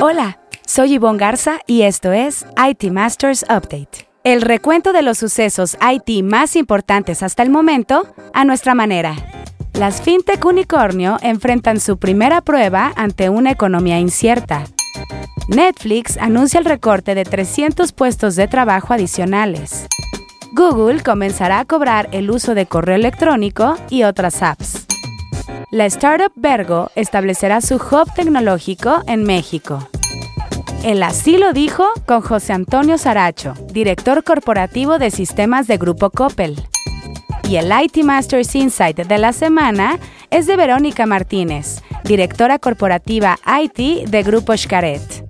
Hola, soy Yvonne Garza y esto es IT Masters Update. El recuento de los sucesos IT más importantes hasta el momento a nuestra manera. Las fintech unicornio enfrentan su primera prueba ante una economía incierta. Netflix anuncia el recorte de 300 puestos de trabajo adicionales. Google comenzará a cobrar el uso de correo electrónico y otras apps. La startup Vergo establecerá su hub tecnológico en México. El así lo dijo con José Antonio Saracho, director corporativo de sistemas de Grupo Coppel. Y el IT Masters Insight de la semana es de Verónica Martínez, directora corporativa IT de Grupo Xcaret.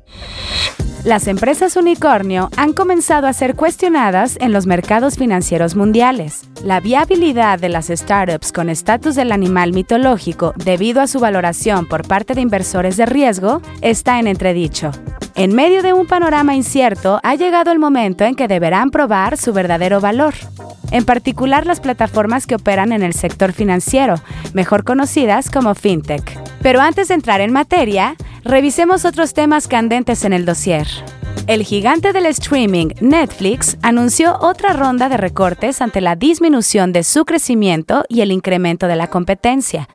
Las empresas unicornio han comenzado a ser cuestionadas en los mercados financieros mundiales. La viabilidad de las startups con estatus del animal mitológico debido a su valoración por parte de inversores de riesgo está en entredicho. En medio de un panorama incierto, ha llegado el momento en que deberán probar su verdadero valor. En particular las plataformas que operan en el sector financiero, mejor conocidas como fintech. Pero antes de entrar en materia, Revisemos otros temas candentes en el dossier. El gigante del streaming, Netflix, anunció otra ronda de recortes ante la disminución de su crecimiento y el incremento de la competencia.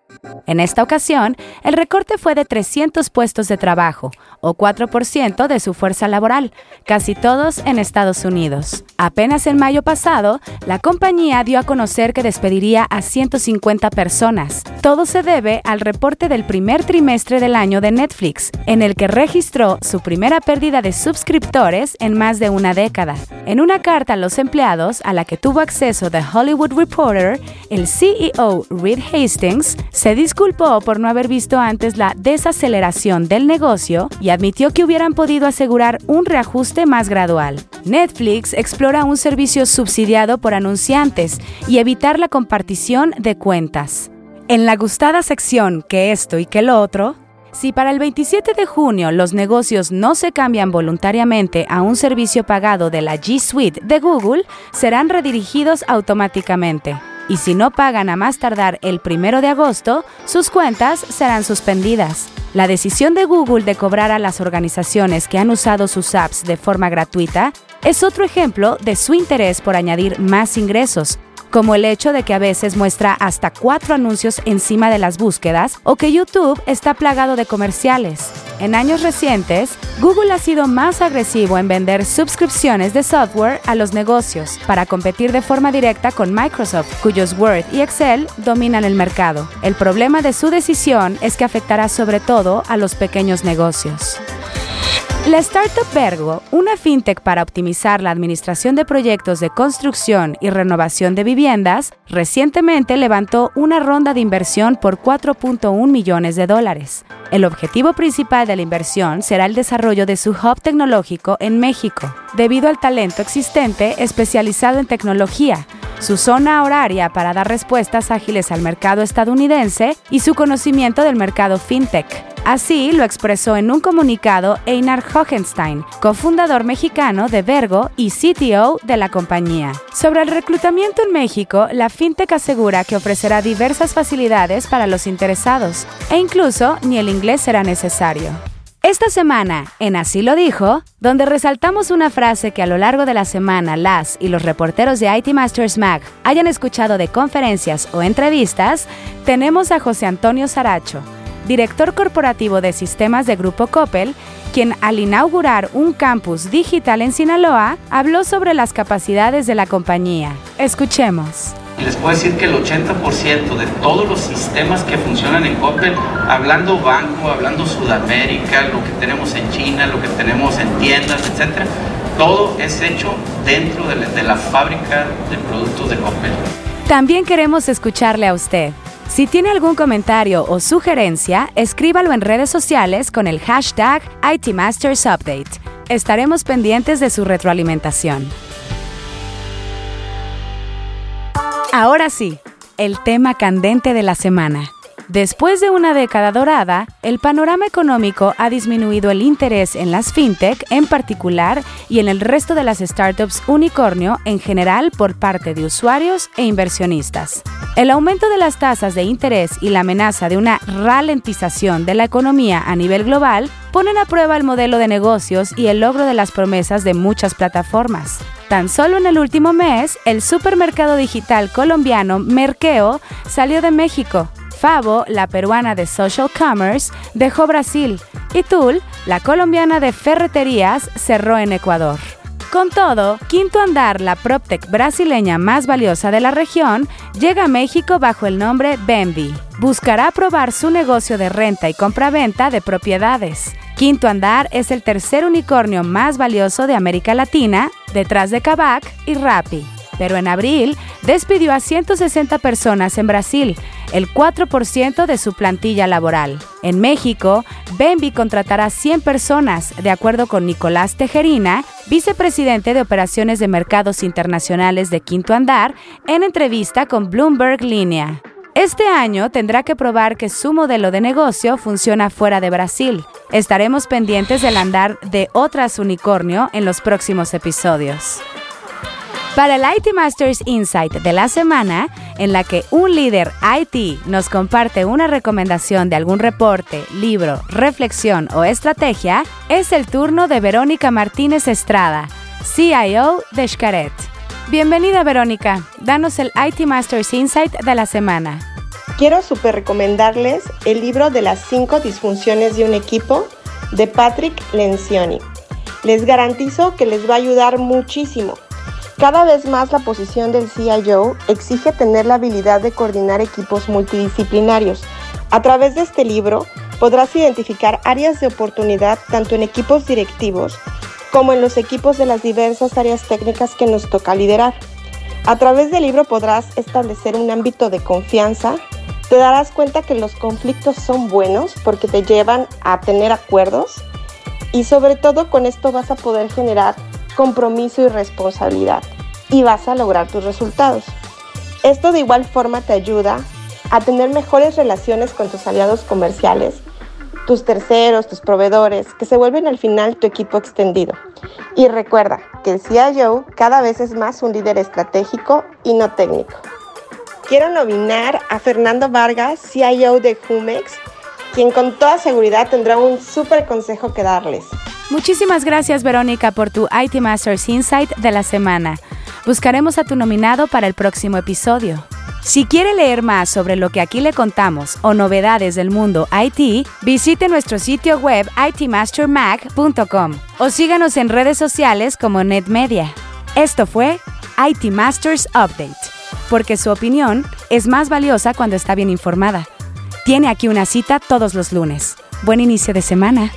En esta ocasión, el recorte fue de 300 puestos de trabajo, o 4% de su fuerza laboral, casi todos en Estados Unidos. Apenas en mayo pasado, la compañía dio a conocer que despediría a 150 personas. Todo se debe al reporte del primer trimestre del año de Netflix, en el que registró su primera pérdida de suscriptores en más de una década. En una carta a los empleados a la que tuvo acceso The Hollywood Reporter, el CEO Reed Hastings se disculpó por no haber visto antes la desaceleración del negocio y admitió que hubieran podido asegurar un reajuste más gradual. Netflix explora un servicio subsidiado por anunciantes y evitar la compartición de cuentas. En la gustada sección que esto y que lo otro, si para el 27 de junio los negocios no se cambian voluntariamente a un servicio pagado de la G Suite de Google, serán redirigidos automáticamente y si no pagan a más tardar el primero de agosto, sus cuentas serán suspendidas. La decisión de Google de cobrar a las organizaciones que han usado sus apps de forma gratuita es otro ejemplo de su interés por añadir más ingresos, como el hecho de que a veces muestra hasta cuatro anuncios encima de las búsquedas o que YouTube está plagado de comerciales. En años recientes, Google ha sido más agresivo en vender suscripciones de software a los negocios para competir de forma directa con Microsoft, cuyos Word y Excel dominan el mercado. El problema de su decisión es que afectará sobre todo a los pequeños negocios. La startup Vergo, una fintech para optimizar la administración de proyectos de construcción y renovación de viviendas, recientemente levantó una ronda de inversión por 4.1 millones de dólares. El objetivo principal de la inversión será el desarrollo de su hub tecnológico en México, debido al talento existente especializado en tecnología, su zona horaria para dar respuestas ágiles al mercado estadounidense y su conocimiento del mercado fintech. Así lo expresó en un comunicado Einar Hohenstein, cofundador mexicano de Vergo y CTO de la compañía. Sobre el reclutamiento en México, la fintech asegura que ofrecerá diversas facilidades para los interesados e incluso ni el inglés será necesario. Esta semana, en Así lo dijo, donde resaltamos una frase que a lo largo de la semana las y los reporteros de IT Masters Mag hayan escuchado de conferencias o entrevistas, tenemos a José Antonio Saracho, director corporativo de sistemas de Grupo Coppel, quien al inaugurar un campus digital en Sinaloa habló sobre las capacidades de la compañía. Escuchemos. Les puedo decir que el 80% de todos los sistemas que funcionan en Coppel, hablando banco, hablando Sudamérica, lo que tenemos en China, lo que tenemos en tiendas, etcétera, todo es hecho dentro de la, de la fábrica de productos de Coppel. También queremos escucharle a usted. Si tiene algún comentario o sugerencia, escríbalo en redes sociales con el hashtag ITMastersUpdate. Estaremos pendientes de su retroalimentación. Ahora sí, el tema candente de la semana. Después de una década dorada, el panorama económico ha disminuido el interés en las fintech en particular y en el resto de las startups unicornio en general por parte de usuarios e inversionistas. El aumento de las tasas de interés y la amenaza de una ralentización de la economía a nivel global ponen a prueba el modelo de negocios y el logro de las promesas de muchas plataformas. Tan solo en el último mes, el supermercado digital colombiano Merkeo salió de México Favo, la peruana de Social Commerce, dejó Brasil y Tul, la colombiana de ferreterías, cerró en Ecuador. Con todo, Quinto Andar, la PropTech brasileña más valiosa de la región, llega a México bajo el nombre Bambi. Buscará probar su negocio de renta y compraventa de propiedades. Quinto Andar es el tercer unicornio más valioso de América Latina, detrás de Kavak y Rappi pero en abril despidió a 160 personas en Brasil, el 4% de su plantilla laboral. En México, Bembi contratará 100 personas, de acuerdo con Nicolás Tejerina, vicepresidente de Operaciones de Mercados Internacionales de Quinto Andar, en entrevista con Bloomberg Línea. Este año tendrá que probar que su modelo de negocio funciona fuera de Brasil. Estaremos pendientes del andar de otras unicornio en los próximos episodios. Para el IT Masters Insight de la semana, en la que un líder IT nos comparte una recomendación de algún reporte, libro, reflexión o estrategia, es el turno de Verónica Martínez Estrada, CIO de Xcaret. Bienvenida Verónica, danos el IT Masters Insight de la semana. Quiero super recomendarles el libro de las 5 disfunciones de un equipo de Patrick Lencioni. Les garantizo que les va a ayudar muchísimo cada vez más la posición del CIO exige tener la habilidad de coordinar equipos multidisciplinarios. A través de este libro podrás identificar áreas de oportunidad tanto en equipos directivos como en los equipos de las diversas áreas técnicas que nos toca liderar. A través del libro podrás establecer un ámbito de confianza, te darás cuenta que los conflictos son buenos porque te llevan a tener acuerdos y sobre todo con esto vas a poder generar compromiso y responsabilidad y vas a lograr tus resultados. Esto de igual forma te ayuda a tener mejores relaciones con tus aliados comerciales, tus terceros, tus proveedores, que se vuelven al final tu equipo extendido. Y recuerda que el CIO cada vez es más un líder estratégico y no técnico. Quiero nominar a Fernando Vargas, CIO de Humex, quien con toda seguridad tendrá un súper consejo que darles. Muchísimas gracias Verónica por tu IT Masters Insight de la semana. Buscaremos a tu nominado para el próximo episodio. Si quiere leer más sobre lo que aquí le contamos o novedades del mundo IT, visite nuestro sitio web itmastermag.com o síganos en redes sociales como NetMedia. Esto fue IT Masters Update, porque su opinión es más valiosa cuando está bien informada. Tiene aquí una cita todos los lunes. Buen inicio de semana.